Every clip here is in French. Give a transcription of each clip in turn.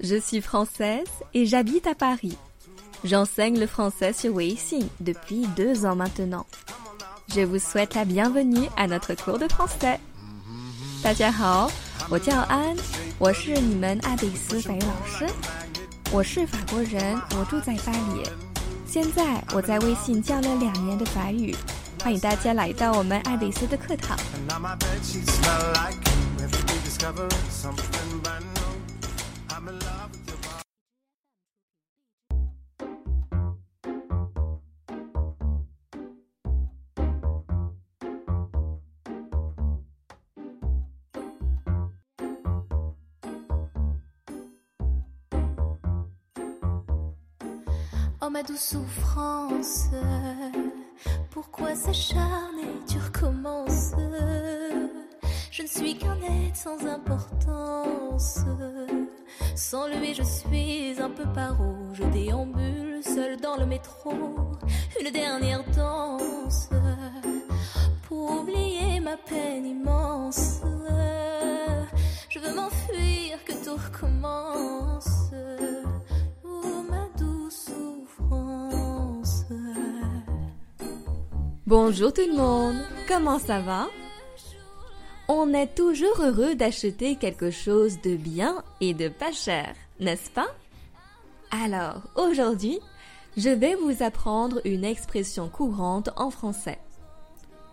Je suis française et j'habite à Paris. J'enseigne le français sur Weixin depuis deux ans maintenant. Je vous souhaite la bienvenue à notre cours de français. 大家好，我叫安，我是你们爱贝斯法语老师。我是法国人，我住在巴黎。现在我在微信教了两年的法语，欢迎大家来到我们爱贝斯的课堂。Oh ma douce souffrance, pourquoi s'acharner, tu recommences? Je ne suis qu'un être sans importance. Sans lui, je suis un peu paro. Je déambule seul dans le métro. Une dernière danse pour oublier ma peine immense. Je veux m'enfuir, que tout recommence. Bonjour tout le monde, comment ça va On est toujours heureux d'acheter quelque chose de bien et de pas cher, n'est-ce pas Alors, aujourd'hui, je vais vous apprendre une expression courante en français.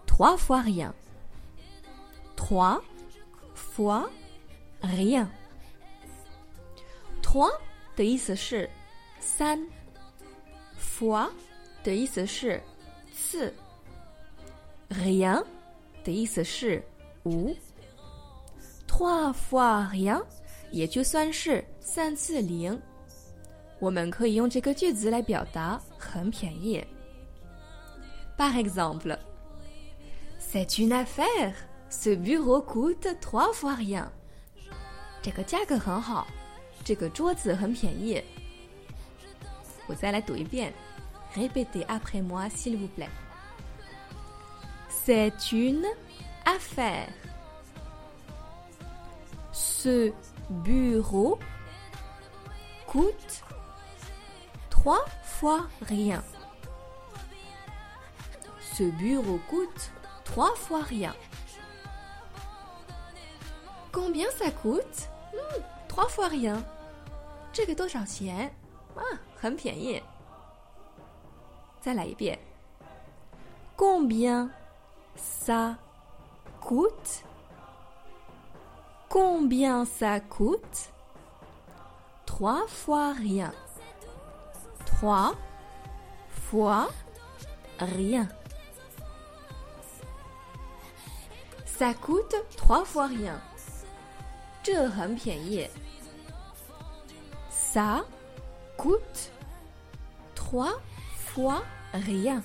Trois fois rien. Trois fois rien. Trois 的意思是三，fois 的意思是次。 rien 的意思是无，trois fois rien 也就算是三次零。我们可以用这个句子来表达很便宜。Par exemple, c'est une affaire. Ce bureau coûte trois fois rien. 这个价格很好，这个桌子很便宜。我再来读一遍，répétez après moi s'il vous plaît. C'est une affaire. Ce bureau coûte trois fois rien. Ce bureau coûte trois fois rien. Combien ça coûte Hmm, Trois fois rien. 这个多少钱？啊，很便宜。再来一遍。Combien ça coûte? Combien ça coûte? Trois fois rien. trois fois rien. Ça coûte trois fois rien. Ça coûte 3 fois rien.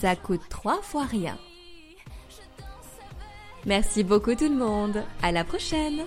Ça coûte trois fois rien. Merci beaucoup tout le monde. À la prochaine.